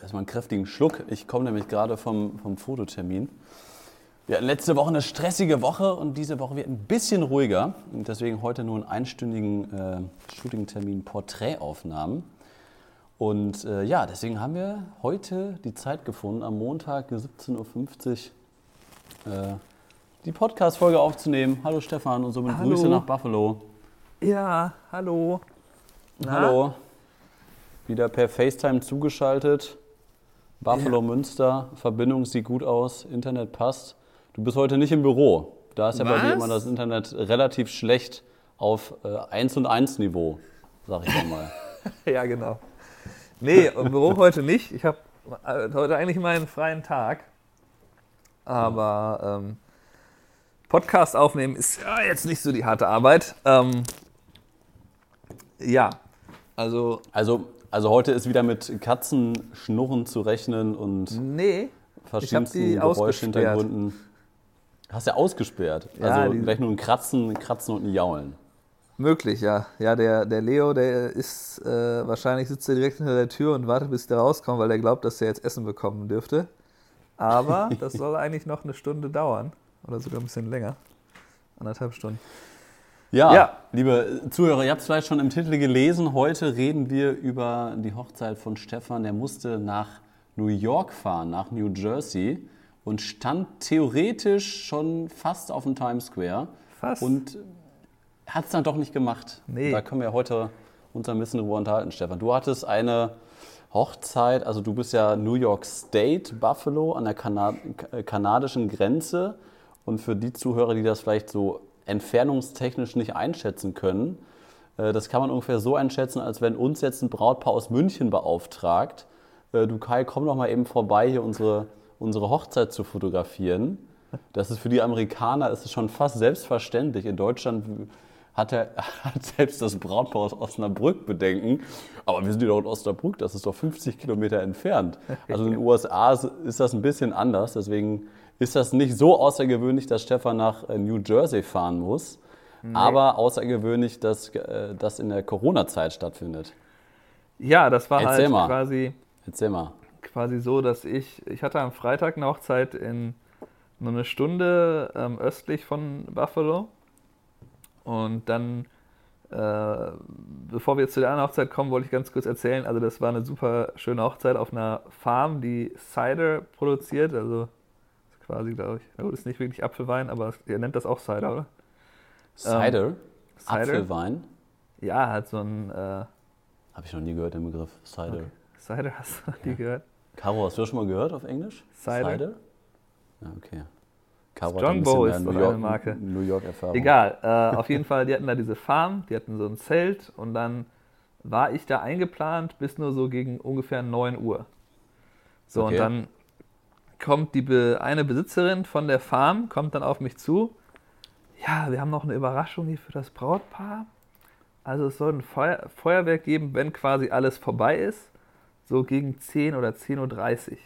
erstmal einen kräftigen Schluck. Ich komme nämlich gerade vom, vom Fototermin. Wir hatten letzte Woche eine stressige Woche und diese Woche wird ein bisschen ruhiger. Und deswegen heute nur einen einstündigen äh, Shooting-Termin Porträtaufnahmen. Und äh, ja, deswegen haben wir heute die Zeit gefunden, am Montag 17.50 Uhr äh, die Podcast-Folge aufzunehmen. Hallo Stefan und somit Hallo. Grüße nach Buffalo. Ja, hallo. Na? Hallo. Wieder per FaceTime zugeschaltet. Buffalo Münster, Verbindung sieht gut aus, Internet passt. Du bist heute nicht im Büro. Da ist ja bei dir Was? immer das Internet relativ schlecht auf äh, 1 und 1 Niveau, sag ich mal. Ja, genau. Nee, im Büro heute nicht. Ich habe heute eigentlich meinen freien Tag. Aber ähm, Podcast aufnehmen ist ja jetzt nicht so die harte Arbeit. Ähm, ja, also Also, also heute ist wieder mit Katzenschnurren zu rechnen und nee. verschiedensten Geräuschhintergründen. Hast du ausgesperrt. Ja, also gleich nur ein Kratzen, Kratzen und ein Jaulen. Möglich, ja. Ja, der, der Leo, der ist äh, wahrscheinlich sitzt er direkt hinter der Tür und wartet, bis der rauskommt, weil er glaubt, dass er jetzt Essen bekommen dürfte. Aber das soll eigentlich noch eine Stunde dauern. Oder sogar ein bisschen länger. Anderthalb Stunden. Ja, Ja. liebe Zuhörer, ihr habt es vielleicht schon im Titel gelesen. Heute reden wir über die Hochzeit von Stefan. Der musste nach New York fahren, nach New Jersey und stand theoretisch schon fast auf dem Times Square. Fast. Und hat es dann doch nicht gemacht. Nee. Da können wir heute uns ein bisschen drüber unterhalten, Stefan. Du hattest eine Hochzeit, also du bist ja New York State, Buffalo, an der Kana äh, kanadischen Grenze. Und für die Zuhörer, die das vielleicht so entfernungstechnisch nicht einschätzen können, äh, das kann man ungefähr so einschätzen, als wenn uns jetzt ein Brautpaar aus München beauftragt, äh, du Kai, komm doch mal eben vorbei, hier unsere, unsere Hochzeit zu fotografieren. Das ist für die Amerikaner ist es schon fast selbstverständlich. In Deutschland hat, er, hat selbst das Brautpaar aus Osnabrück Bedenken. Aber wir sind ja doch in Osnabrück, das ist doch 50 Kilometer entfernt. Also in den USA ist- ist das ein bisschen anders. Deswegen ist das nicht so außergewöhnlich, dass Stefan nach äh, New Jersey fahren muss. Aber außergewöhnlich, dass äh, das in der Corona-Zeit stattfindet. Ja, das war Erzähl halt mal. quasi, Erzähl mal. quasi so, dass ich, ich hatte am Freitag eine Hochzeit in nur eine Stunde ähm, östlich von Buffalo. Und dann, äh, bevor wir jetzt zu der anderen Hochzeit kommen, wollte ich ganz kurz erzählen, also das war eine super schöne Hochzeit auf einer Farm, die Cider produziert, also quasi, glaube ich, na gut, ist nicht wirklich Apfelwein, aber ihr nennt das auch Cider, oder? Cider, Cider? Apfelwein. Ja, halt so ein äh, Habe ich noch nie gehört, den Begriff. Cider. Cider, hast du die gehört? Caro, hast du das schon mal gehört auf Englisch? Cider? Ja, okay. Caro Strongbow ist New York, eine Marke. New York-Erfahrung. Egal, äh, auf jeden Fall, die hatten da diese Farm, die hatten so ein Zelt und dann war ich da eingeplant bis nur so gegen ungefähr 9 Uhr. So, Okay. und dann kommt die Be eine Besitzerin von der Farm, kommt dann auf mich zu. Ja, wir haben noch eine Überraschung hier für das Brautpaar. Also es soll ein Feuer Feuerwerk geben, wenn quasi alles vorbei ist. So gegen 10 oder 10.30 Uhr.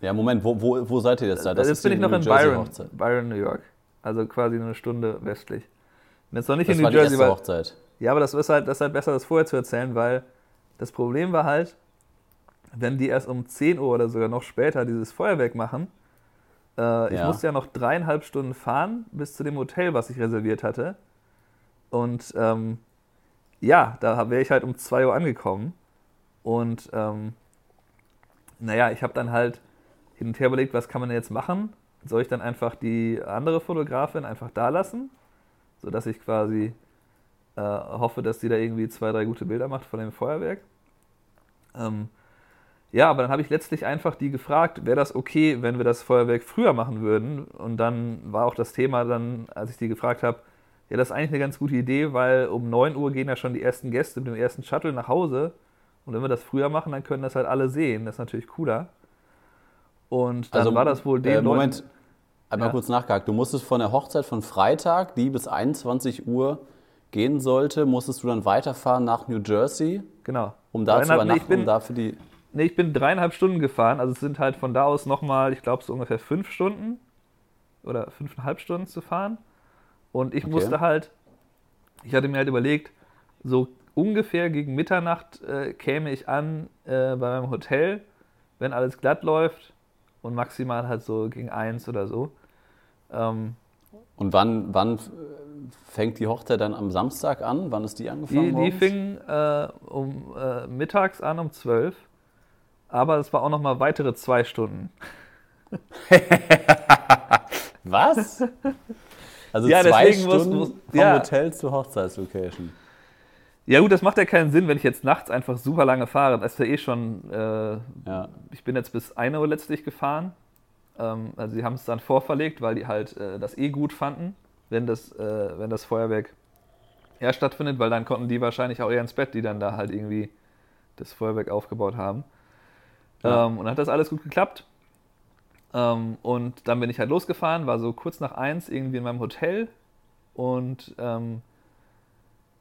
Ja, Moment, wo, wo, wo seid ihr jetzt da? jetzt ist bin die ich noch in Byron. Byron, New York. Also quasi eine Stunde westlich. Und jetzt noch nicht Das in war New die Jersey, erste weil, Hochzeit. ja, aber das ist, halt, das ist halt besser, das vorher zu erzählen, weil das Problem war halt, wenn die erst um 10 Uhr oder sogar noch später dieses Feuerwerk machen, äh, ich Ja. musste ja noch dreieinhalb Stunden fahren bis zu dem Hotel, was ich reserviert hatte. Und ähm, ja, da wäre ich halt um 2 Uhr angekommen. Und ähm, naja, ich habe dann halt hin und her überlegt, was kann man denn jetzt machen? Soll ich dann einfach die andere Fotografin einfach da lassen, sodass ich quasi äh, hoffe, dass die da irgendwie zwei, drei gute Bilder macht von dem Feuerwerk? Ähm, ja, aber dann habe ich letztlich einfach die gefragt, wäre das okay, wenn wir das Feuerwerk früher machen würden? Und dann war auch das Thema dann, als ich die gefragt habe, ja, das ist eigentlich eine ganz gute Idee, weil um 9 Uhr gehen ja schon die ersten Gäste mit dem ersten Shuttle nach Hause. Und wenn wir das früher machen, dann können das halt alle sehen. Das ist natürlich cooler. Und dann war das wohl den äh, Leuten- Moment, einmal Ja. kurz nachgehakt. Du musstest von der Hochzeit von Freitag, die bis 21 Uhr gehen sollte, musstest du dann weiterfahren nach New Jersey, Genau. um da zu übernachten, ich bin, um da für die... nee, ich bin dreieinhalb Stunden gefahren. Also es sind halt von da aus nochmal, ich glaube, so ungefähr fünf Stunden oder fünfeinhalb Stunden zu fahren. Und ich Okay. musste halt, ich hatte mir halt überlegt, so ungefähr gegen Mitternacht äh, käme ich an äh, bei meinem Hotel wenn alles glatt läuft und maximal halt so gegen eins oder so. Ähm, Und wann, wann fängt die Hochzeit dann am Samstag an? Wann ist die angefangen? die, die fing äh, um äh, mittags an um 12. Aber es war auch noch mal weitere zwei Stunden. Was? Also Ja, zwei deswegen muss- Stunden muss- vom ja. Hotel zur Hochzeitslocation. Ja gut, das macht ja keinen Sinn, wenn ich jetzt nachts einfach super lange fahre. Das ist ja eh schon, äh, Ja. ich bin jetzt bis 1 Uhr letztlich gefahren. Ähm, also sie haben es dann vorverlegt, weil die halt äh, das eh gut fanden, wenn das, äh, wenn das Feuerwerk eher stattfindet, weil dann konnten die wahrscheinlich auch eher ins Bett, die dann da halt irgendwie das Feuerwerk aufgebaut haben. Ja. Ähm, und dann hat das alles gut geklappt. Ähm, und dann bin ich halt losgefahren, war so kurz nach eins irgendwie in meinem Hotel und ähm,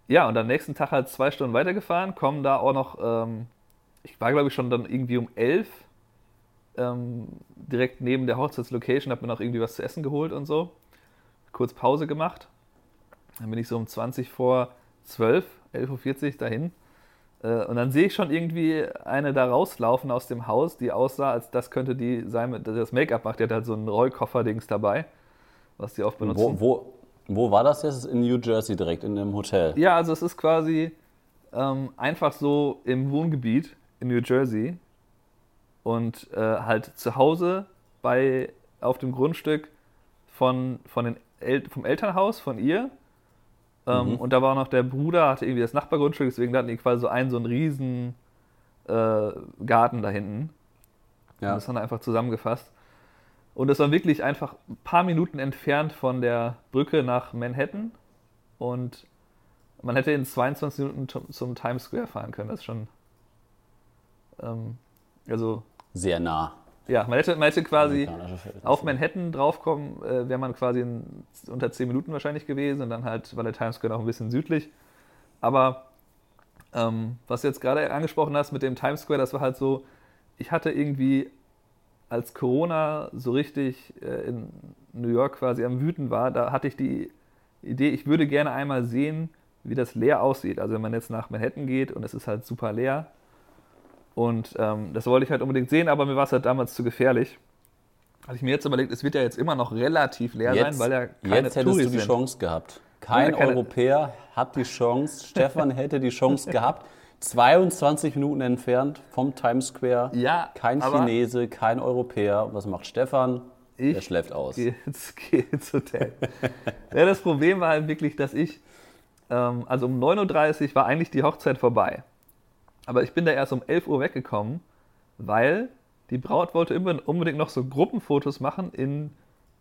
ja, und am nächsten Tag halt zwei Stunden weitergefahren, kommen da auch noch, ähm, ich war glaube ich schon dann irgendwie um elf ähm, direkt neben der Hochzeitslocation, habe mir noch irgendwie was zu essen geholt und so. Kurz Pause gemacht. Dann bin ich so um 20 vor 12, 11.40 Uhr dahin. Äh, und dann sehe ich schon irgendwie eine da rauslaufen aus dem Haus, die aussah, als das könnte die sein, mit- die das Make-up macht. Die hat halt so ein Rollkoffer-Dings dabei, was die oft benutzen. Wo, wo, wo war das jetzt? In New Jersey direkt, in einem Hotel. Ja, also es ist quasi ähm, einfach so im Wohngebiet in New Jersey und äh, halt zu Hause bei, auf dem Grundstück von, von den El vom Elternhaus von ihr. Ähm, Mhm. Und da war auch noch der Bruder, hatte irgendwie das Nachbargrundstück, deswegen hatten die quasi so einen so einen riesen äh, Garten da hinten. Und Ja. das haben wir einfach zusammengefasst. Und das war wirklich einfach ein paar Minuten entfernt von der Brücke nach Manhattan. Und man hätte in 22 Minuten zum- zum Times Square fahren können. Das ist schon. Ähm, also, Sehr nah. Ja, man hätte, man hätte quasi auf Manhattan draufkommen, äh, wäre man quasi in unter 10 Minuten wahrscheinlich gewesen. Und dann halt war der Times Square noch ein bisschen südlich. Aber ähm, was du jetzt gerade angesprochen hast mit dem Times Square, das war halt so, ich hatte irgendwie, als Corona so richtig äh, in New York quasi am Wüten war, da hatte ich die Idee, ich würde gerne einmal sehen, wie das leer aussieht. Also wenn man jetzt nach Manhattan geht und es ist halt super leer. Und ähm, das wollte ich halt unbedingt sehen, aber mir war es halt damals zu gefährlich. Hatte ich mir jetzt überlegt, es wird ja jetzt immer noch relativ leer Jetzt, sein, weil ja keine jetzt hättest Touris du die sind. Chance gehabt. Kein keine- Europäer hat die Chance. Stefan hätte die Chance gehabt. 22 Minuten entfernt vom Times Square. Ja, Kein Chinese, kein Europäer. Was macht Stefan? Ich er schläft aus. Geh ins, geh ins Hotel. ja, das Problem war halt wirklich, dass ich, ähm, also um 9.30 Uhr war eigentlich die Hochzeit vorbei. Aber ich bin da erst um 11 Uhr weggekommen, weil die Braut wollte unbedingt noch so Gruppenfotos machen in,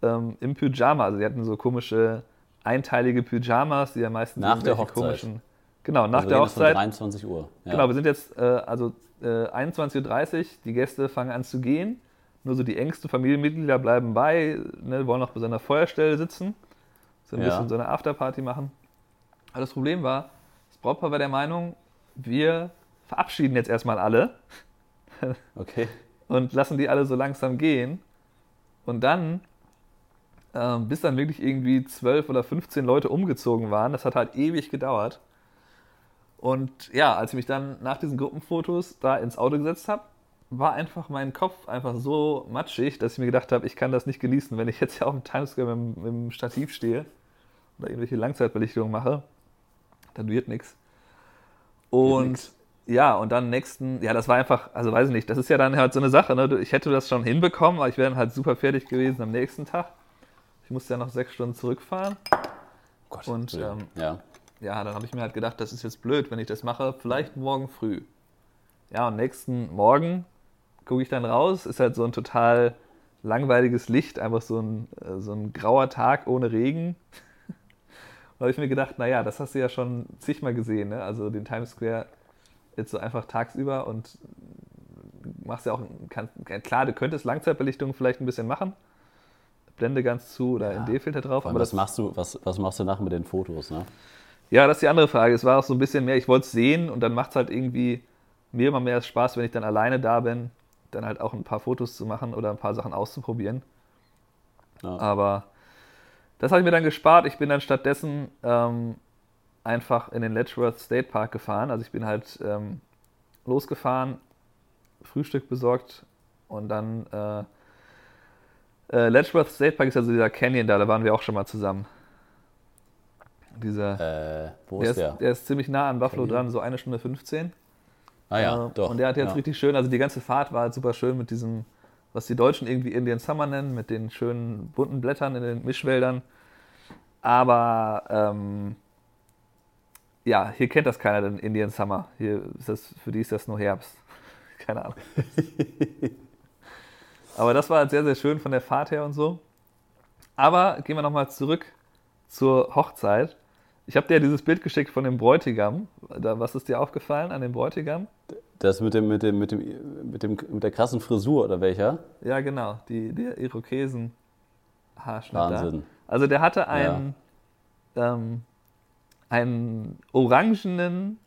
ähm, im Pyjama. Also sie hatten so komische einteilige Pyjamas, die ja meistens Nach der Hochzeit. komischen. Genau, nach Also der Hochzeit. 23 Uhr. Ja. Genau, wir sind jetzt äh, also äh, 21.30 Uhr, die Gäste fangen an zu gehen. Nur so die engsten Familienmitglieder bleiben bei, ne, wollen noch bei so einer Feuerstelle sitzen, so ein Ja. bisschen so eine Afterparty machen. Aber das Problem war, das Brautpaar war der Meinung, wir verabschieden jetzt erstmal alle Okay. und lassen die alle so langsam gehen. Und dann, ähm, bis dann wirklich irgendwie 12 oder 15 Leute umgezogen waren, das hat halt ewig gedauert. Und ja, als ich mich dann nach diesen Gruppenfotos da ins Auto gesetzt habe, war einfach mein Kopf einfach so matschig, dass ich mir gedacht habe, ich kann das nicht genießen, wenn ich jetzt hier auf dem Times Square mit, dem- mit dem Stativ stehe oder irgendwelche Langzeitbelichtungen mache. Dann wird nichts. Und. Ja, und dann nächsten, ja, das war einfach, also weiß ich nicht, das ist ja dann halt so eine Sache, ne? Ich hätte das schon hinbekommen, aber ich wäre dann halt super fertig gewesen am nächsten Tag. Ich musste ja noch sechs Stunden zurückfahren. Gott, Und, ähm, ja. Ja, dann habe ich mir halt gedacht, das ist jetzt blöd, wenn ich das mache, vielleicht morgen früh. Ja, und nächsten Morgen gucke ich dann raus, ist halt so ein total langweiliges Licht, einfach so ein, äh, so ein grauer Tag ohne Regen. Da habe ich mir gedacht, naja, das hast du ja schon zigmal gesehen, ne? also den Times Square jetzt so einfach tagsüber und machst ja auch, kann, klar, du könntest Langzeitbelichtung vielleicht ein bisschen machen, Blende ganz zu oder Ja. ND-Filter drauf, aber was das machst du, was, was machst du nachher mit den Fotos, ne? Ja, das ist die andere Frage. Es war auch so ein bisschen mehr, ich wollte es sehen und dann macht es halt irgendwie mir immer mehr Spaß, wenn ich dann alleine da bin, dann halt auch ein paar Fotos zu machen oder ein paar Sachen auszuprobieren. Ja. Aber das habe ich mir dann gespart. Ich bin dann stattdessen ähm, einfach in den Letchworth State Park gefahren. Also ich bin halt ähm, losgefahren, Frühstück besorgt Und dann äh, äh, Letchworth State Park ist also dieser Canyon da, da waren wir auch schon mal zusammen. Dieser, Äh, wo der, ist der? ist, der ist ziemlich nah an Buffalo Canyon? dran, so eine Stunde 15. ah ja, Äh, doch. Und der hat jetzt ja. richtig schön, also die ganze Fahrt war halt super schön mit diesem, was die Deutschen irgendwie Indian Summer nennen, mit den schönen bunten Blättern in den Mischwäldern. Aber ähm, ja, hier kennt das keiner, den Indian Summer. Hier ist das, für die ist das nur Herbst. Keine Ahnung. Aber das war halt sehr, sehr schön von der Fahrt her und so. Aber gehen wir nochmal zurück zur Hochzeit. Ich habe dir dieses Bild geschickt von dem Bräutigam. Was ist dir aufgefallen an dem Bräutigam? Das mit dem, mit dem, mit dem, mit dem, mit der krassen Frisur oder welcher? Ja, genau, die, der Irokesen Haarschnitt. Wahnsinn. Da. Also der hatte einen, ähm, einen orangenen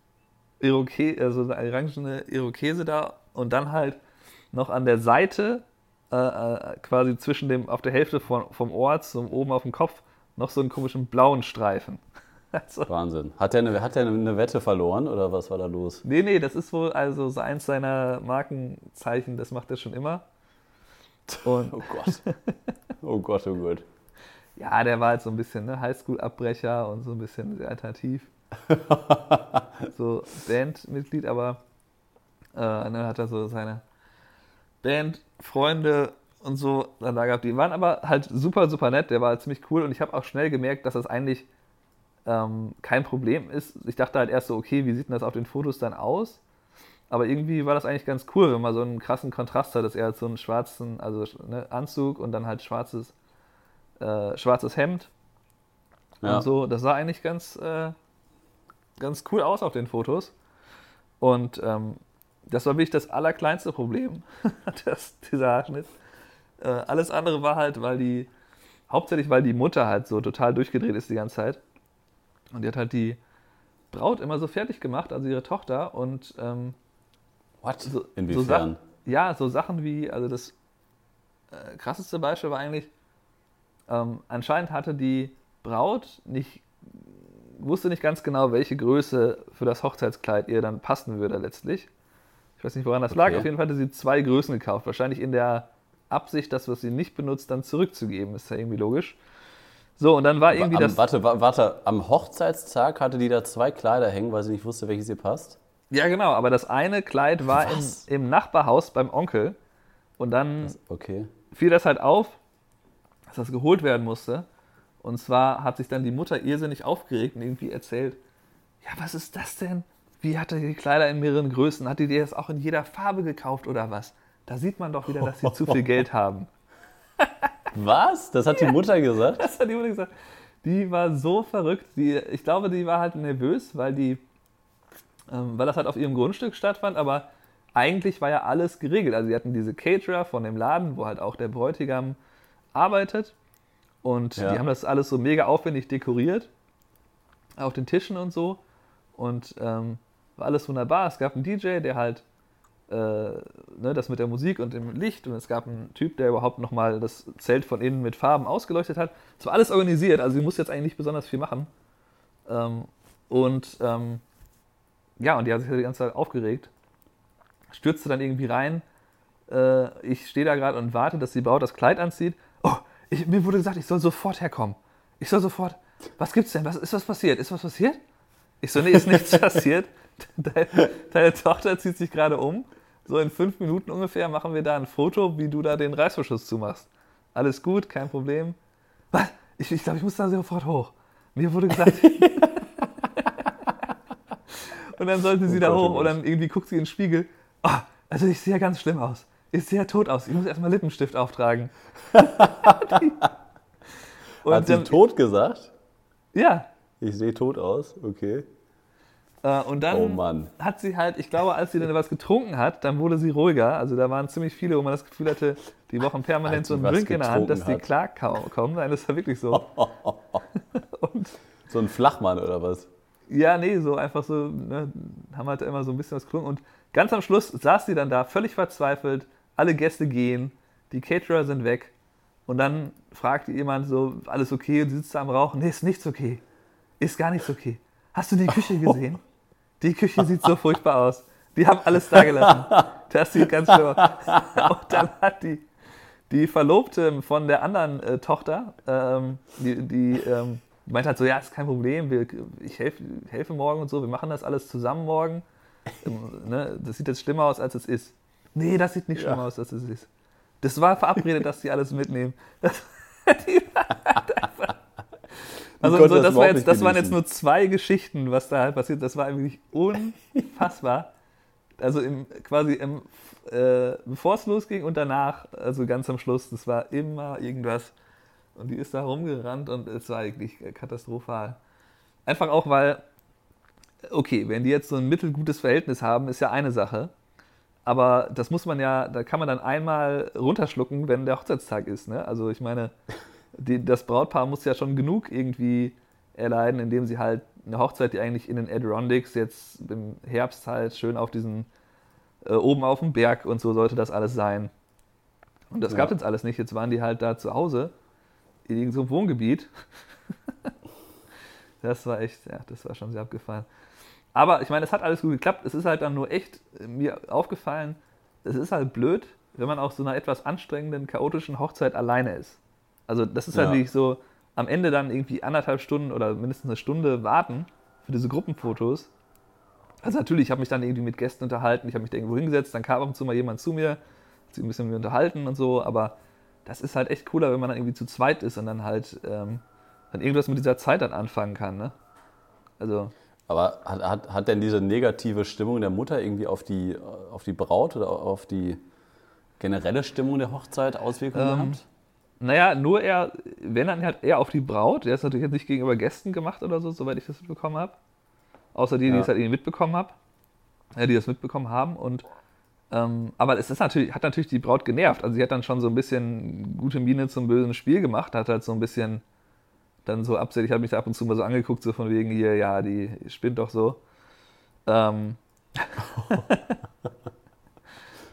Iroke also eine orangene Irokese da und dann halt noch an der Seite, äh, äh, quasi zwischen dem, auf der Hälfte von, vom Ohr zum oben auf dem Kopf, noch so einen komischen blauen Streifen. Also, Wahnsinn. Hat der, eine, hat eine Wette verloren oder was war da los? nee, nee, das ist wohl also so eins seiner Markenzeichen, das macht er schon immer. Und Oh Gott. Oh Gott, oh Gott. Ja, der war halt so ein bisschen ne, Highschool-Abbrecher und so ein bisschen sehr alternativ. so Bandmitglied, aber äh, dann hat er so seine Bandfreunde und so dann da gehabt. Die waren aber halt super, super nett. Der war halt ziemlich cool und ich habe auch schnell gemerkt, dass das eigentlich ähm, kein Problem ist. Ich dachte halt erst so, okay, wie sieht denn das auf den Fotos dann aus? Aber irgendwie war das eigentlich ganz cool, wenn man so einen krassen Kontrast hat, dass er halt so einen schwarzen, also ne, Anzug und dann halt schwarzes, äh, schwarzes Hemd Ja. und so. Das sah eigentlich ganz, äh, ganz cool aus auf den Fotos. Und ähm, das war wirklich das allerkleinste Problem, das, dieser Haarschnitt. Äh, alles andere war halt, weil die, hauptsächlich weil die Mutter halt so total durchgedreht ist die ganze Zeit. Und die hat halt die Braut immer so fertig gemacht, also ihre Tochter. Und ähm, What? so, so Inwiefern? Sachen, ja, so Sachen wie, also das äh, krasseste Beispiel war eigentlich, ähm, anscheinend hatte die Braut nicht, wusste nicht ganz genau, welche Größe für das Hochzeitskleid ihr dann passen würde letztlich. Ich weiß nicht, woran das lag. Okay. Auf jeden Fall hatte sie zwei Größen gekauft. Wahrscheinlich in der Absicht, das, was sie nicht benutzt, dann zurückzugeben. Ist ja irgendwie logisch. So, und dann war irgendwie am, das. warte, wa- warte, am Hochzeitstag hatte die da zwei Kleider hängen, weil sie nicht wusste, welches ihr passt? Ja, genau, aber das eine Kleid war im, im Nachbarhaus beim Onkel. Und dann Okay. fiel das halt auf, dass das geholt werden musste. Und zwar hat sich dann die Mutter irrsinnig aufgeregt und irgendwie erzählt, ja, was ist das denn? Wie hat er die Kleider in mehreren Größen? Hat die dir das auch in jeder Farbe gekauft oder was? Da sieht man doch wieder, dass sie zu viel Geld haben. Was? Das hat die Mutter gesagt? Das hat die Mutter gesagt. Die war so verrückt. Die, ich glaube, die war halt nervös, weil die, ähm, weil das halt auf ihrem Grundstück stattfand, aber eigentlich war ja alles geregelt. Also sie hatten diese Caterer von dem Laden, wo halt auch der Bräutigam arbeitet. Und Ja. die haben das alles so mega aufwendig dekoriert. Auf den Tischen und so. Und ähm, war alles wunderbar. Es gab einen DJ, der halt äh, ne, das mit der Musik und dem Licht und es gab einen Typ, der überhaupt nochmal das Zelt von innen mit Farben ausgeleuchtet hat. Es war alles organisiert, also sie musste jetzt eigentlich nicht besonders viel machen. Ähm, und ähm, ja, und die hat sich die ganze Zeit aufgeregt, stürzte dann irgendwie rein. Äh, ich stehe da gerade und warte, dass die Braut das Kleid anzieht. Oh, ich, mir wurde gesagt, ich soll sofort herkommen. Ich soll sofort. Was gibt's denn? Was, ist was passiert? Ist was passiert? Ich so, nee, ist nichts passiert. Deine, deine Tochter zieht sich gerade um. So in fünf Minuten ungefähr machen wir da ein Foto, wie du da den Reißverschluss zumachst. Alles gut, kein Problem. Was? Ich, ich glaube, ich muss da sofort hoch. Mir wurde gesagt. und dann sollte sie Oh da oh hoch und dann irgendwie guckt sie in den Spiegel. Ah, also ich sehe ja ganz schlimm aus. Ich sehe ja tot aus. Ich muss erstmal Lippenstift auftragen. und hat sie dann, tot gesagt? ja, Ich sehe tot aus, okay. Äh, und dann Oh hat sie halt, ich glaube, als sie dann was getrunken hat, dann wurde sie ruhiger. Also da waren ziemlich viele, wo man das Gefühl hatte, die brauchen permanent so einen Drink in der Hand, dass die getrunken klarkommen. Nein, das war wirklich so. und So ein Flachmann oder was? ja, nee, so einfach so, ne, haben halt immer so ein bisschen was getrunken. Und ganz am Schluss saß sie dann da, völlig verzweifelt, alle Gäste gehen, die Caterer sind weg. Und dann fragte jemand so, alles okay? Und sie sitzt da am Rauchen. Nee, ist nichts okay. Ist gar nichts okay. Hast du die Küche gesehen? Die Küche sieht so furchtbar aus. Die haben alles da gelassen. Das sieht ganz schön aus. Und dann hat die, die Verlobte von der anderen äh, Tochter, ähm, die, die ähm, meint halt so, ja, ist kein Problem, wir, ich helf, helfe morgen und so, wir machen das alles zusammen morgen. Ähm, ne, das sieht jetzt schlimmer aus, als es ist. Nee, das sieht nicht schlimmer ja. aus, als es ist. Das war verabredet, dass die alles mitnehmen. also so, das, war jetzt, das waren jetzt nur zwei Geschichten, was da halt passiert. Das war eigentlich unfassbar. Also im, quasi im, äh, bevor es losging und danach, also ganz am Schluss, das war immer irgendwas. Und die ist da rumgerannt und es war eigentlich katastrophal. Einfach auch, weil, okay, wenn die jetzt so ein mittelgutes Verhältnis haben, ist ja eine Sache. Aber das muss man ja, da kann man dann einmal runterschlucken, wenn der Hochzeitstag ist. Ne? Also ich meine, die, das Brautpaar muss ja schon genug irgendwie erleiden, indem sie halt eine Hochzeit, die eigentlich in den Adirondacks jetzt im Herbst halt schön auf diesen, äh, oben auf dem Berg und so sollte das alles sein. Und das ja. gab es jetzt alles nicht. Jetzt waren die halt da zu Hause in irgendeinem Wohngebiet. das war echt, ja, das war schon sehr abgefallen. Aber ich meine, es hat alles gut geklappt. Es ist halt dann nur echt äh, mir aufgefallen, es ist halt blöd, wenn man auf so einer etwas anstrengenden, chaotischen Hochzeit alleine ist. Also das ist halt ja. halt wirklich so, am Ende dann irgendwie anderthalb Stunden oder mindestens eine Stunde warten für diese Gruppenfotos. Also natürlich, ich habe mich dann irgendwie mit Gästen unterhalten, ich habe mich da irgendwo hingesetzt, dann kam ab und zu mal jemand zu mir, hat sich ein bisschen mit mir unterhalten und so, aber das ist halt echt cooler, wenn man dann irgendwie zu zweit ist und dann halt ähm, dann irgendwas mit dieser Zeit dann anfangen kann, ne? Also aber hat, hat, hat denn diese negative Stimmung der Mutter irgendwie auf die, auf die Braut oder auf die generelle Stimmung der Hochzeit Auswirkungen ähm, gehabt? Naja, nur eher, wenn dann halt eher auf die Braut. Der ist natürlich jetzt nicht gegenüber Gästen gemacht oder so, soweit ich das mitbekommen habe. Außer die, die ja. es halt irgendwie mitbekommen haben. Ja, die das mitbekommen haben. Und, ähm, aber es ist natürlich, hat natürlich die Braut genervt. Also sie hat dann schon so ein bisschen gute Miene zum bösen Spiel gemacht, hat halt so ein bisschen dann so absichtlich, habe mich da ab und zu mal so angeguckt, so von wegen hier, ja, die spinnt doch so. Ähm.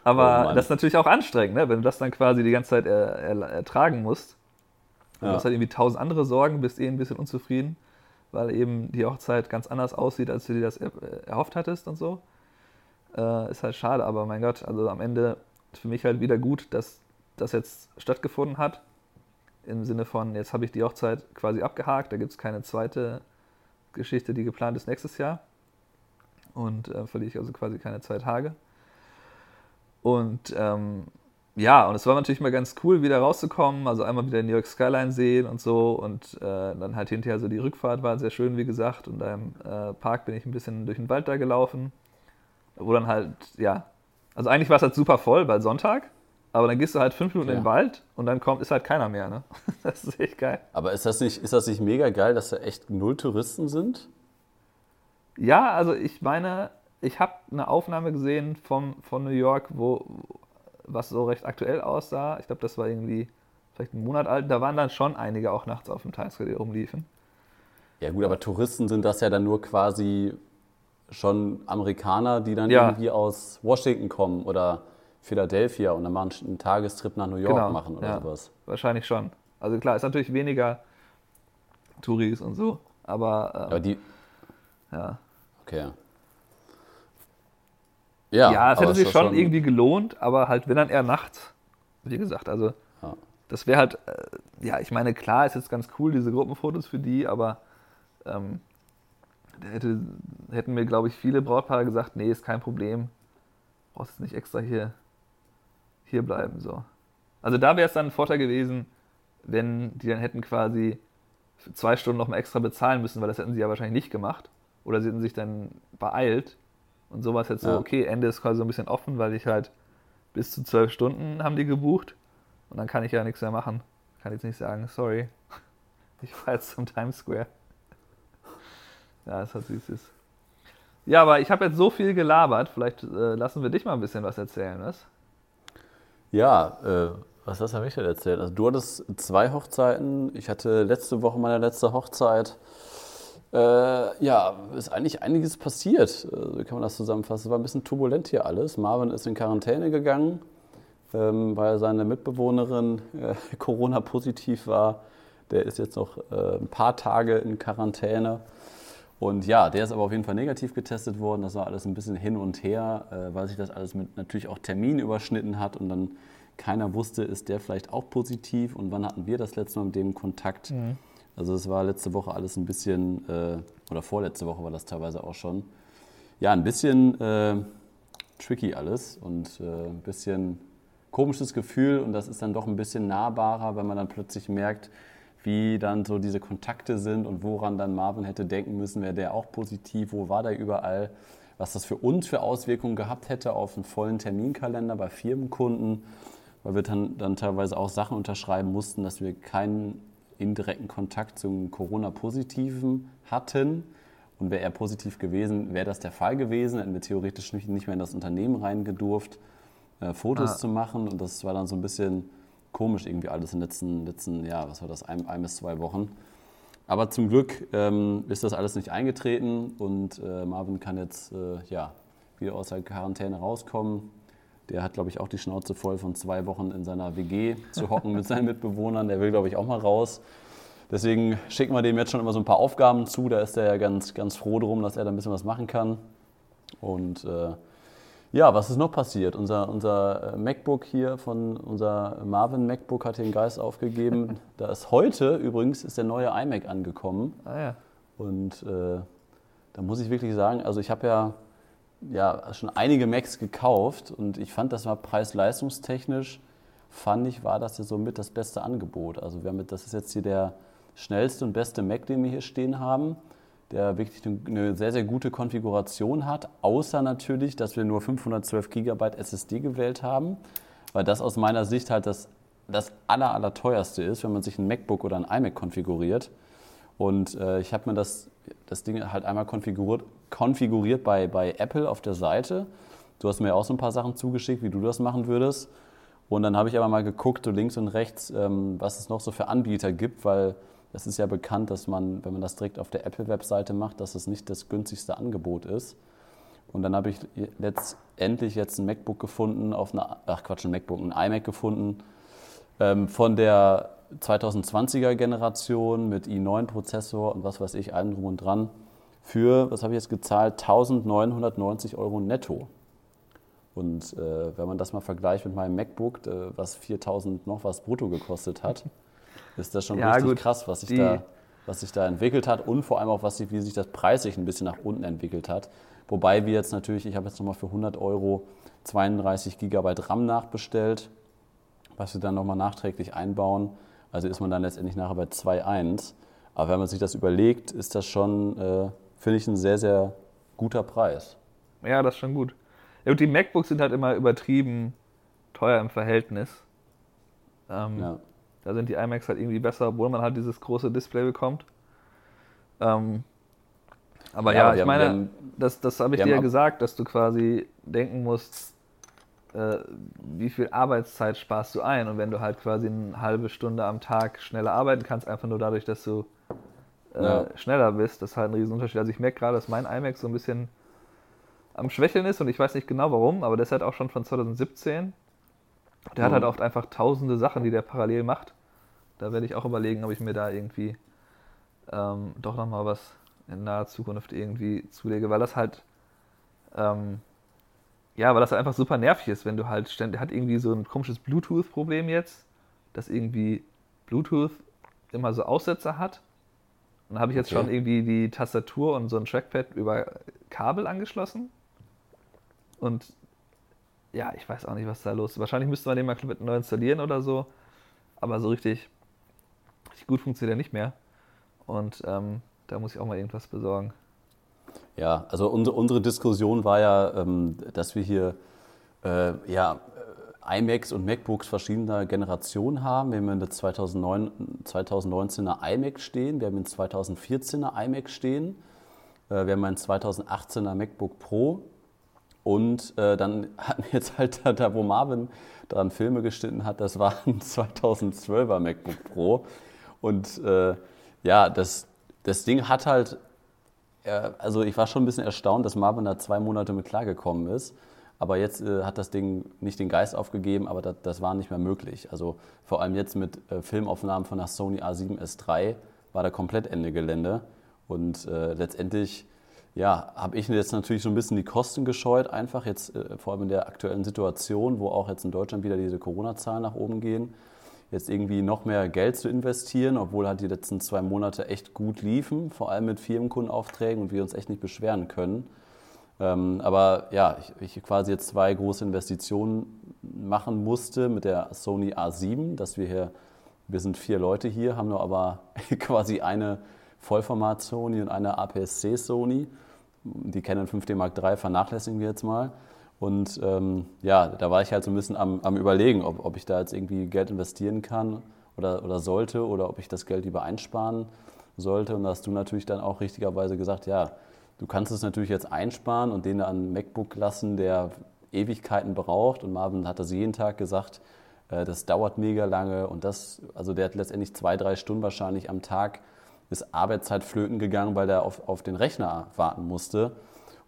Aber oh das ist natürlich auch anstrengend, ne? wenn du das dann quasi die ganze Zeit er, er, ertragen musst. Ja. Du hast halt irgendwie tausend andere Sorgen, bist eh ein bisschen unzufrieden, weil eben die Hochzeit ganz anders aussieht, als du dir das erhofft hattest und so. Äh, ist halt schade, aber mein Gott, also am Ende für mich halt wieder gut, dass das jetzt stattgefunden hat im Sinne von, jetzt habe ich die Hochzeit quasi abgehakt, da gibt es keine zweite Geschichte, die geplant ist nächstes Jahr. Und äh, verliere ich also quasi keine zwei Tage. Und ähm, ja, und es war natürlich mal ganz cool, wieder rauszukommen, also einmal wieder New York Skyline sehen und so und äh, dann halt hinterher so die Rückfahrt war sehr schön, wie gesagt, und da im äh, Park bin ich ein bisschen durch den Wald da gelaufen, wo dann halt, ja, also eigentlich war es halt super voll, weil Sonntag, aber dann gehst du halt fünf Minuten ja. in den Wald und dann kommt, ist halt keiner mehr. Ne? Das ist echt geil. Aber ist das, nicht, ist das nicht mega geil, dass da echt null Touristen sind? Ja, also ich meine, ich habe eine Aufnahme gesehen vom, von New York, wo was so recht aktuell aussah. Ich glaube, das war irgendwie vielleicht einen Monat alt. Da waren dann schon einige auch nachts auf dem Times Square, die rumliefen. Ja gut, aber Touristen sind das ja dann nur quasi schon Amerikaner, die dann ja. irgendwie aus Washington kommen oder Philadelphia und dann machen einen Tagestrip nach New York genau, machen oder ja, sowas. Wahrscheinlich schon. Also klar, ist natürlich weniger Touris und so, aber. Ähm, aber die. Ja. Okay. Ja, ja es hätte sich schon, schon irgendwie gelohnt, aber halt, wenn dann eher nachts. Wie gesagt, also. Ja. Das wäre halt, äh, ja, ich meine, klar ist jetzt ganz cool, diese Gruppenfotos für die, aber ähm, hätte, hätten mir, glaube ich, viele Brautpaare gesagt, nee, ist kein Problem. Brauchst jetzt nicht extra hier hier bleiben. So. Also da wäre es dann ein Vorteil gewesen, wenn die dann hätten quasi zwei Stunden nochmal extra bezahlen müssen, weil das hätten sie ja wahrscheinlich nicht gemacht. Oder sie hätten sich dann beeilt. Und so war es jetzt ja. so, okay, Ende ist quasi so ein bisschen offen, weil ich halt bis zu zwölf Stunden haben die gebucht. Und dann kann ich ja nichts mehr machen. Kann jetzt nicht sagen, sorry, ich fahre jetzt zum Times Square. Ja, ist halt süß Ja, aber ich habe jetzt so viel gelabert. Vielleicht äh, lassen wir dich mal ein bisschen was erzählen, was? Ja, äh, was hast du Michael erzählt? Also du hattest zwei Hochzeiten. Ich hatte letzte Woche meine letzte Hochzeit. Äh, ja, ist eigentlich einiges passiert. Äh, wie kann man das zusammenfassen? Es war ein bisschen turbulent hier alles. Marvin ist in Quarantäne gegangen, ähm, weil seine Mitbewohnerin äh, Corona-positiv war. Der ist jetzt noch äh, ein paar Tage in Quarantäne. Und ja, der ist aber auf jeden Fall negativ getestet worden. Das war alles ein bisschen hin und her, äh, weil sich das alles mit natürlich auch Termin überschnitten hat und dann keiner wusste, ist der vielleicht auch positiv und wann hatten wir das letzte Mal mit dem Kontakt. Mhm. Also es war letzte Woche alles ein bisschen, äh, oder vorletzte Woche war das teilweise auch schon, ja, ein bisschen äh, tricky alles und äh, ein bisschen komisches Gefühl und das ist dann doch ein bisschen nahbarer, wenn man dann plötzlich merkt, wie dann so diese Kontakte sind und woran dann Marvin hätte denken müssen, wäre der auch positiv, wo war der überall, was das für uns für Auswirkungen gehabt hätte auf einen vollen Terminkalender bei Firmenkunden, weil wir dann, dann teilweise auch Sachen unterschreiben mussten, dass wir keinen indirekten Kontakt zum Corona-Positiven hatten. Und wäre er positiv gewesen, wäre das der Fall gewesen, hätten wir theoretisch nicht, mehr in das Unternehmen reingedurft, äh, Fotos ah. zu machen. Und das war dann so ein bisschen komisch irgendwie alles in den letzten, letzten ja, was war das, ein, ein bis zwei Wochen. Aber zum Glück ähm, ist das alles nicht eingetreten und äh, Marvin kann jetzt äh, ja, wieder aus der Quarantäne rauskommen. Der hat, glaube ich, auch die Schnauze voll von zwei Wochen in seiner WG zu hocken mit seinen Mitbewohnern. Der will, glaube ich, auch mal raus. Deswegen schicken wir dem jetzt schon immer so ein paar Aufgaben zu. Da ist er ja ganz, ganz froh drum, dass er da ein bisschen was machen kann. Und äh, ja, was ist noch passiert? Unser, unser äh, MacBook hier von unser Marvin MacBook hat den Geist aufgegeben. da ist heute übrigens ist der neue iMac angekommen. Ah ja. Und äh, da muss ich wirklich sagen, also ich habe ja, ja schon einige Macs gekauft und ich fand, das war preis-leistungstechnisch, fand ich, war das ja somit das beste Angebot. Also wir haben, das ist jetzt hier der schnellste und beste Mac, den wir hier stehen haben der wirklich eine sehr, sehr gute Konfiguration hat, außer natürlich, dass wir nur 512 GB SSD gewählt haben, weil das aus meiner Sicht halt das, das aller, aller teuerste ist, wenn man sich ein MacBook oder ein iMac konfiguriert. Und äh, ich habe mir das, das Ding halt einmal konfiguriert, konfiguriert bei, bei Apple auf der Seite. Du hast mir auch so ein paar Sachen zugeschickt, wie du das machen würdest. Und dann habe ich aber mal geguckt, so links und rechts, ähm, was es noch so für Anbieter gibt, weil es ist ja bekannt, dass man, wenn man das direkt auf der Apple-Webseite macht, dass es nicht das günstigste Angebot ist. Und dann habe ich letztendlich jetzt ein MacBook gefunden, auf einer, ach Quatsch, ein MacBook, ein iMac gefunden, ähm, von der 2020er Generation mit i9-Prozessor und was weiß ich, allem drum und dran, für, was habe ich jetzt gezahlt, 1990 Euro netto. Und äh, wenn man das mal vergleicht mit meinem MacBook, äh, was 4000 noch was brutto gekostet hat, ist das schon ja, richtig gut. krass, was sich, da, was sich da entwickelt hat und vor allem auch, was wie sich das preislich ein bisschen nach unten entwickelt hat. Wobei wir jetzt natürlich, ich habe jetzt nochmal für 100 Euro 32 GB RAM nachbestellt, was wir dann nochmal nachträglich einbauen. Also ist man dann letztendlich nachher bei 2,1. Aber wenn man sich das überlegt, ist das schon, äh, finde ich, ein sehr, sehr guter Preis. Ja, das ist schon gut. Ja, und die MacBooks sind halt immer übertrieben teuer im Verhältnis. Ähm, ja. Da sind die iMacs halt irgendwie besser, obwohl man halt dieses große Display bekommt. Ähm, aber ja, ja ich haben, meine, haben, das, das habe ich dir ja gesagt, dass du quasi denken musst, äh, wie viel Arbeitszeit sparst du ein? Und wenn du halt quasi eine halbe Stunde am Tag schneller arbeiten kannst, einfach nur dadurch, dass du äh, ja. schneller bist, das ist halt ein Riesenunterschied. Also ich merke gerade, dass mein iMac so ein bisschen am Schwächeln ist und ich weiß nicht genau warum, aber der ist halt auch schon von 2017 der hat halt mhm. oft einfach tausende Sachen, die der parallel macht. Da werde ich auch überlegen, ob ich mir da irgendwie ähm, doch nochmal was in naher Zukunft irgendwie zulege, weil das halt, ähm, ja, weil das halt einfach super nervig ist, wenn du halt ständig, hat irgendwie so ein komisches Bluetooth-Problem jetzt, dass irgendwie Bluetooth immer so Aussetzer hat. Und dann habe ich jetzt okay. schon irgendwie die Tastatur und so ein Trackpad über Kabel angeschlossen. Und ja, ich weiß auch nicht, was da los ist. Wahrscheinlich müsste man den mal neu installieren oder so. Aber so richtig, richtig gut funktioniert er nicht mehr. Und ähm, da muss ich auch mal irgendwas besorgen. Ja, also unsere, unsere Diskussion war ja, ähm, dass wir hier äh, ja, äh, iMacs und MacBooks verschiedener Generationen haben. Wir haben eine 2009, 2019er iMac stehen, wir haben einen 2014er iMac stehen, äh, wir haben einen 2018er MacBook Pro und äh, dann hatten wir jetzt halt da, wo Marvin dran Filme geschnitten hat, das war ein 2012er MacBook Pro. Und äh, ja, das, das Ding hat halt, äh, also ich war schon ein bisschen erstaunt, dass Marvin da zwei Monate mit klargekommen ist. Aber jetzt äh, hat das Ding nicht den Geist aufgegeben, aber das, das war nicht mehr möglich. Also vor allem jetzt mit äh, Filmaufnahmen von der Sony A7S III war da komplett Ende Gelände. Und äh, letztendlich ja, habe ich jetzt natürlich so ein bisschen die Kosten gescheut, einfach jetzt äh, vor allem in der aktuellen Situation, wo auch jetzt in Deutschland wieder diese Corona-Zahlen nach oben gehen, jetzt irgendwie noch mehr Geld zu investieren, obwohl halt die letzten zwei Monate echt gut liefen, vor allem mit Firmenkundenaufträgen und wir uns echt nicht beschweren können. Ähm, aber ja, ich, ich quasi jetzt zwei große Investitionen machen musste mit der Sony A7, dass wir hier, wir sind vier Leute hier, haben nur aber quasi eine Vollformat Sony und eine APS-C Sony. Die Canon 5D Mark III vernachlässigen wir jetzt mal. Und ähm, ja, da war ich halt so ein bisschen am, am Überlegen, ob, ob ich da jetzt irgendwie Geld investieren kann oder, oder sollte oder ob ich das Geld lieber einsparen sollte. Und da hast du natürlich dann auch richtigerweise gesagt, ja, du kannst es natürlich jetzt einsparen und den an MacBook lassen, der Ewigkeiten braucht. Und Marvin hat das jeden Tag gesagt, äh, das dauert mega lange und das, also der hat letztendlich zwei, drei Stunden wahrscheinlich am Tag ist Arbeitszeit flöten gegangen, weil der auf, auf den Rechner warten musste.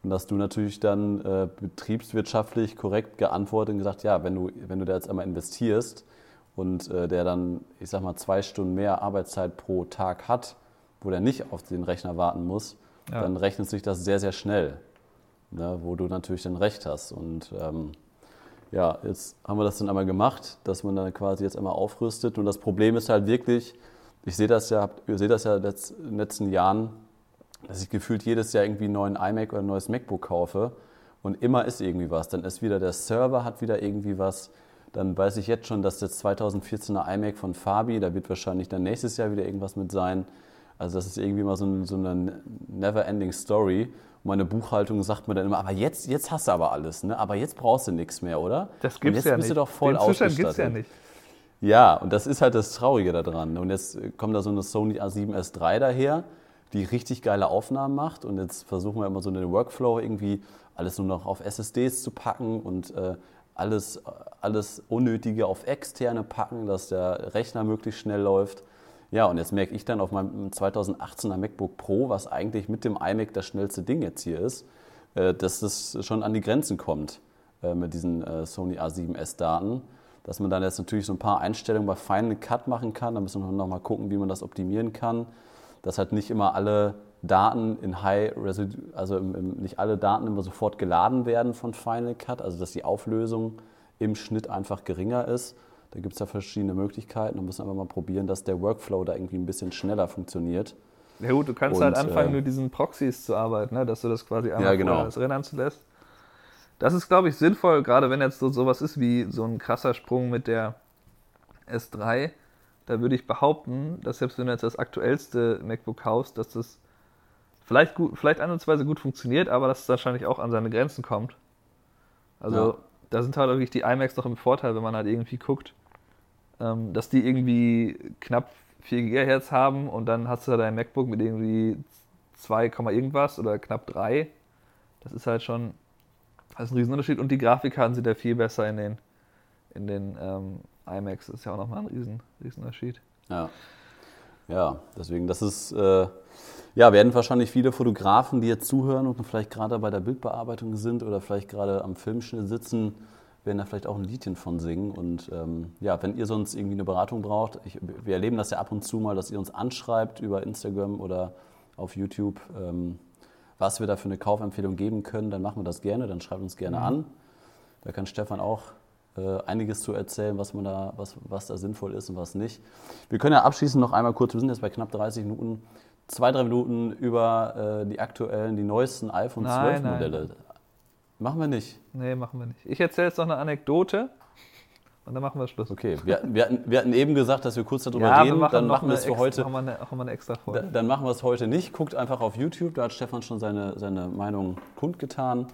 Und dass du natürlich dann äh, betriebswirtschaftlich korrekt geantwortet und gesagt, ja, wenn du, wenn du da jetzt einmal investierst und äh, der dann, ich sag mal, zwei Stunden mehr Arbeitszeit pro Tag hat, wo der nicht auf den Rechner warten muss, ja. dann rechnet sich das sehr, sehr schnell. Ne, wo du natürlich dann recht hast. Und ähm, ja, jetzt haben wir das dann einmal gemacht, dass man dann quasi jetzt einmal aufrüstet. Und das Problem ist halt wirklich, ich sehe das ja, ich sehe das ja in den letzten Jahren, dass ich gefühlt jedes Jahr irgendwie einen neuen iMac oder ein neues MacBook kaufe und immer ist irgendwie was. Dann ist wieder der Server, hat wieder irgendwie was. Dann weiß ich jetzt schon, dass das 2014er iMac von Fabi, da wird wahrscheinlich dann nächstes Jahr wieder irgendwas mit sein. Also das ist irgendwie mal so, ein, so eine never-ending Story. Und meine Buchhaltung sagt mir dann immer, aber jetzt, jetzt hast du aber alles, ne? aber jetzt brauchst du nichts mehr, oder? Das gibt's und jetzt ja bist nicht. du doch voll Den Zustand ausgestattet. gibt's ja nicht. Ja, und das ist halt das Traurige daran. Und jetzt kommt da so eine Sony A7S III daher, die richtig geile Aufnahmen macht. Und jetzt versuchen wir immer so einen Workflow irgendwie alles nur noch auf SSDs zu packen und äh, alles, alles Unnötige auf externe packen, dass der Rechner möglichst schnell läuft. Ja, und jetzt merke ich dann auf meinem 2018er MacBook Pro, was eigentlich mit dem iMac das schnellste Ding jetzt hier ist, äh, dass das schon an die Grenzen kommt äh, mit diesen äh, Sony A7S-Daten dass man dann jetzt natürlich so ein paar Einstellungen bei Final Cut machen kann. Da müssen wir noch mal gucken, wie man das optimieren kann. Dass halt nicht immer alle Daten in High Resolution, also im, im, nicht alle Daten immer sofort geladen werden von Final Cut, also dass die Auflösung im Schnitt einfach geringer ist. Da gibt es ja verschiedene Möglichkeiten. Da müssen wir einfach mal probieren, dass der Workflow da irgendwie ein bisschen schneller funktioniert. Ja gut, du kannst Und, halt anfangen, äh, mit diesen Proxys zu arbeiten, ne? dass du das quasi einmal Ja, genau. das Rennen anzulässt. Das ist, glaube ich, sinnvoll, gerade wenn jetzt so sowas ist wie so ein krasser Sprung mit der S3. Da würde ich behaupten, dass selbst wenn du jetzt das aktuellste MacBook kaufst, dass das vielleicht, gut, vielleicht ansatzweise gut funktioniert, aber dass es wahrscheinlich auch an seine Grenzen kommt. Also Ja. da sind halt wirklich die iMacs noch im Vorteil, wenn man halt irgendwie guckt, ähm, dass die irgendwie knapp 4 GHz haben und dann hast du da dein MacBook mit irgendwie 2, Komma irgendwas oder knapp 3. Das ist halt schon das ist ein Riesenunterschied. Und die Grafikkarten sind ja viel besser in den, in den ähm, iMacs. Das ist ja auch nochmal ein Riesen, Riesenunterschied. Ja. Ja, deswegen, das ist, äh, ja, werden wahrscheinlich viele Fotografen, die jetzt zuhören und vielleicht gerade bei der Bildbearbeitung sind oder vielleicht gerade am Filmschnitt sitzen, werden da vielleicht auch ein Liedchen von singen. Und ähm, ja, wenn ihr sonst irgendwie eine Beratung braucht, ich, wir erleben das ja ab und zu mal, dass ihr uns anschreibt über Instagram oder auf YouTube, ähm, was wir da für eine Kaufempfehlung geben können, dann machen wir das gerne, dann schreibt uns gerne an. Da kann Stefan auch äh, einiges zu erzählen, was, man da, was, was da sinnvoll ist und was nicht. Wir können ja abschließend noch einmal kurz, wir sind jetzt bei knapp 30 Minuten, zwei, drei Minuten über äh, die aktuellen, die neuesten iPhone Nein, 12 nein. Modelle. Machen wir nicht. Nee, machen wir nicht. Ich erzähle jetzt noch eine Anekdote und dann machen wir Schluss. Okay, wir, wir, hatten, wir hatten eben gesagt, dass wir kurz darüber ja, reden, wir machen dann machen wir es für heute. Machen wir eine, machen wir eine extra Da- Folge. Dann machen wir es heute nicht. Guckt einfach auf YouTube, da hat Stefan schon seine, seine Meinung kundgetan.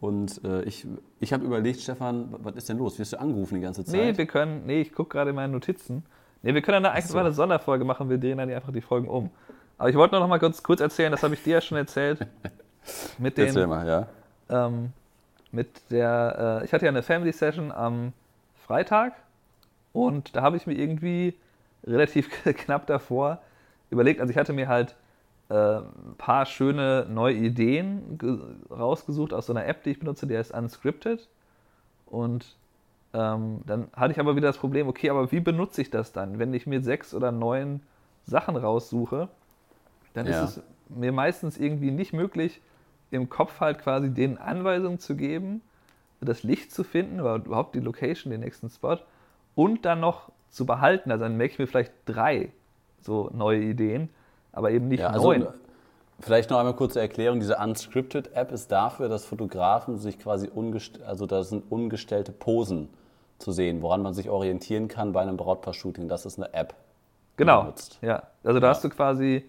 Und äh, ich, ich habe überlegt, Stefan, was ist denn los? Wirst du angerufen die ganze Zeit? Nee, wir können, nee, ich gucke gerade in meine Notizen. Nee, wir können eine, einfach so. mal eine Sonderfolge machen, wir drehen dann einfach die Folgen um. Aber ich wollte nur noch mal kurz, kurz erzählen, das habe ich dir ja schon erzählt. Mit den, Erzähl mal, ja. ähm, mit der, äh, ich hatte ja eine Family Session am Freitag und da habe ich mir irgendwie relativ knapp davor überlegt, also ich hatte mir halt äh, ein paar schöne neue Ideen ge- rausgesucht aus so einer App, die ich benutze, die heißt Unscripted. Und ähm, dann hatte ich aber wieder das Problem, okay, aber wie benutze ich das dann, wenn ich mir sechs oder neun Sachen raussuche dann Ja. ist es mir meistens irgendwie nicht möglich, im Kopf halt quasi den Anweisungen zu geben, das Licht zu finden oder überhaupt die Location, den nächsten Spot und dann noch zu behalten. Also dann merke ich mir vielleicht drei so neue Ideen, aber eben nicht Ja, also neun. vielleicht noch einmal kurze Erklärung. Diese Unscripted App ist dafür, dass Fotografen sich quasi also da sind ungestellte Posen zu sehen, woran man sich orientieren kann bei einem Brautpaar-Shooting. Das ist eine App. die man Genau, ja. Also da Ja. hast du quasi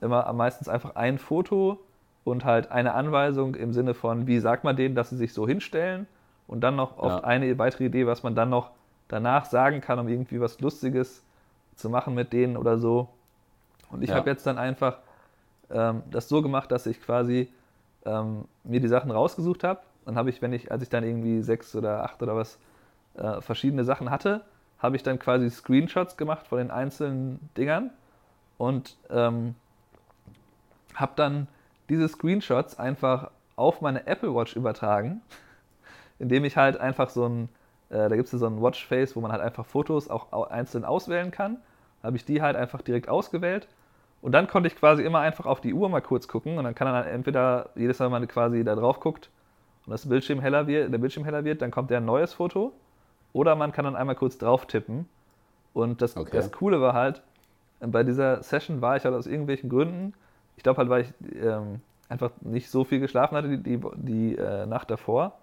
immer meistens einfach ein Foto und halt eine Anweisung im Sinne von, wie sagt man denen, dass sie sich so hinstellen und dann noch oft Ja. eine weitere Idee, was man dann noch danach sagen kann, um irgendwie was Lustiges zu machen mit denen oder so. Und ich Ja. habe jetzt dann einfach ähm, das so gemacht, dass ich quasi ähm, mir die Sachen rausgesucht habe. Dann habe ich, wenn ich, als ich dann irgendwie sechs oder acht oder was äh, verschiedene Sachen hatte, habe ich dann quasi Screenshots gemacht von den einzelnen Dingern und ähm, habe dann diese Screenshots einfach auf meine Apple Watch übertragen, indem ich halt einfach so ein, äh, da gibt es so ein Watchface, wo man halt einfach Fotos auch au- einzeln auswählen kann. Habe ich die halt einfach direkt ausgewählt und dann konnte ich quasi immer einfach auf die Uhr mal kurz gucken und dann kann dann entweder jedes Mal man quasi da drauf guckt und das Bildschirm heller wird, der Bildschirm heller wird, dann kommt der ein neues Foto oder man kann dann einmal kurz drauf tippen und das, Okay. das Coole war halt, bei dieser Session war ich halt aus irgendwelchen Gründen, ich glaube halt, weil ich ähm, einfach nicht so viel geschlafen hatte die, die, die äh, Nacht davor.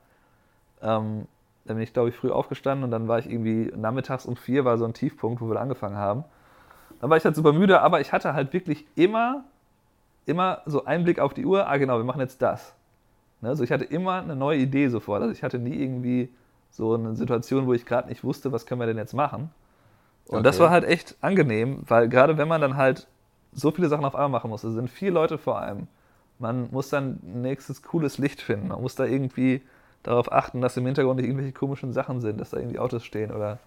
Ähm, dann bin ich, glaube ich, früh aufgestanden und dann war ich irgendwie nachmittags um vier, war so ein Tiefpunkt, wo wir angefangen haben. Dann war ich halt super müde, aber ich hatte halt wirklich immer, immer so einen Blick auf die Uhr, ah genau, wir machen jetzt das. Ne? Also ich hatte immer eine neue Idee sofort. Also ich hatte nie irgendwie so eine Situation, wo ich gerade nicht wusste, was können wir denn jetzt machen. Und das Okay. war halt echt angenehm, weil gerade wenn man dann halt so viele Sachen auf einmal machen muss, es sind vier Leute vor einem, man muss dann ein nächstes cooles Licht finden, man muss da irgendwie darauf achten, dass im Hintergrund nicht irgendwelche komischen Sachen sind, dass da irgendwie Autos stehen oder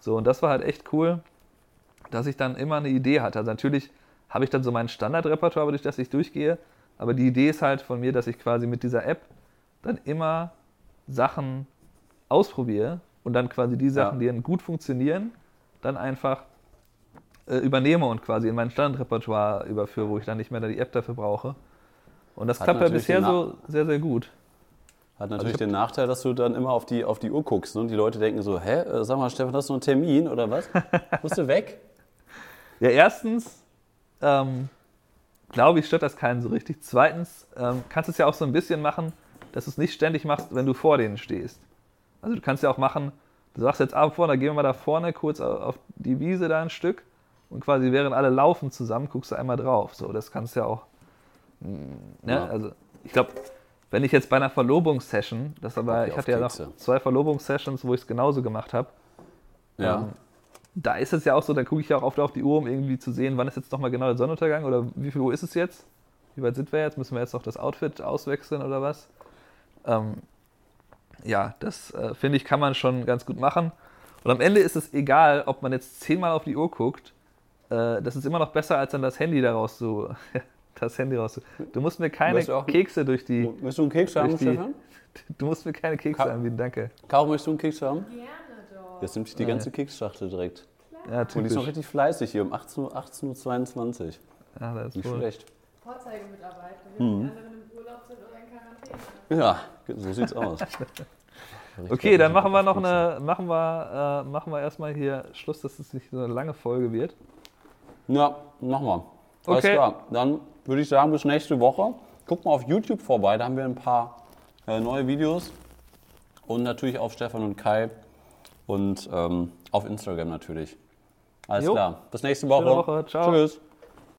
so. Und das war halt echt cool, dass ich dann immer eine Idee hatte. Also natürlich habe ich dann so mein Standardrepertoire, durch das ich durchgehe, aber die Idee ist halt von mir, dass ich quasi mit dieser App dann immer Sachen ausprobiere und dann quasi die Sachen, Ja. die dann gut funktionieren, dann einfach äh, übernehme und quasi in mein Standardrepertoire überführe, wo ich dann nicht mehr die App dafür brauche. Und das Hat klappt ja natürlich bisher so sehr, sehr gut. Hat natürlich Also den Nachteil, dass du dann immer auf die, auf die Uhr guckst ne? und die Leute denken so, hä, äh, sag mal Stefan, hast du noch einen Termin oder was? Musst du weg? Ja, erstens, ähm, glaube ich, stört das keinen so richtig. Zweitens, ähm, kannst du es ja auch so ein bisschen machen, dass du es nicht ständig machst, wenn du vor denen stehst. Also du kannst ja auch machen, du sagst jetzt, ah, vorne, gehen wir mal da vorne kurz au- auf die Wiese da ein Stück und quasi während alle laufen zusammen, guckst du einmal drauf. So, das kannst du ja auch. mm, Ne? Ja. Also ich glaube, wenn ich jetzt bei einer Verlobungssession, das aber, ich auf hatte ja noch zwei Verlobungssessions, wo ich es genauso gemacht habe. Ja. Ähm, da ist es ja auch so, da gucke ich ja auch oft auf die Uhr, um irgendwie zu sehen, wann ist jetzt nochmal genau der Sonnenuntergang oder wie viel Uhr ist es jetzt? Wie weit sind wir jetzt? Müssen wir jetzt noch das Outfit auswechseln oder was? Ähm, ja, das äh, finde ich, kann man schon ganz gut machen. Und am Ende ist es egal, ob man jetzt zehnmal auf die Uhr guckt. Äh, das ist immer noch besser, als dann das Handy daraus zu. das Handy raus. Du musst mir keine du auch- Kekse durch die. Möchtest du einen Keks haben, die Stefan? du musst mir keine Kekse Ka- anbieten, danke. Caro, möchtest du einen Keks haben? Gerne doch. Jetzt nimmt sich die Ja. ganze Keksschachtel direkt. Ja, Und die ist noch typisch. richtig fleißig hier um 18 Uhr, 18.22 Uhr. Ja, das ist Nicht wohl. schlecht. Vorzeigemitarbeiter, Mhm. während die anderen im Urlaub sind oder in Quarantäne. Ja, so sieht's aus. Okay, dann machen wir noch eine, machen wir, äh, machen wir erstmal hier Schluss, dass es nicht so eine lange Folge wird. Ja, machen wir. Alles Okay. klar. Dann würde ich sagen, bis nächste Woche. Guckt mal auf YouTube vorbei, da haben wir ein paar äh, neue Videos. Und natürlich auf Stefan und Kai. Und ähm, auf Instagram natürlich. Alles Jo. klar. Bis nächste Woche. Woche. Ciao. Tschüss.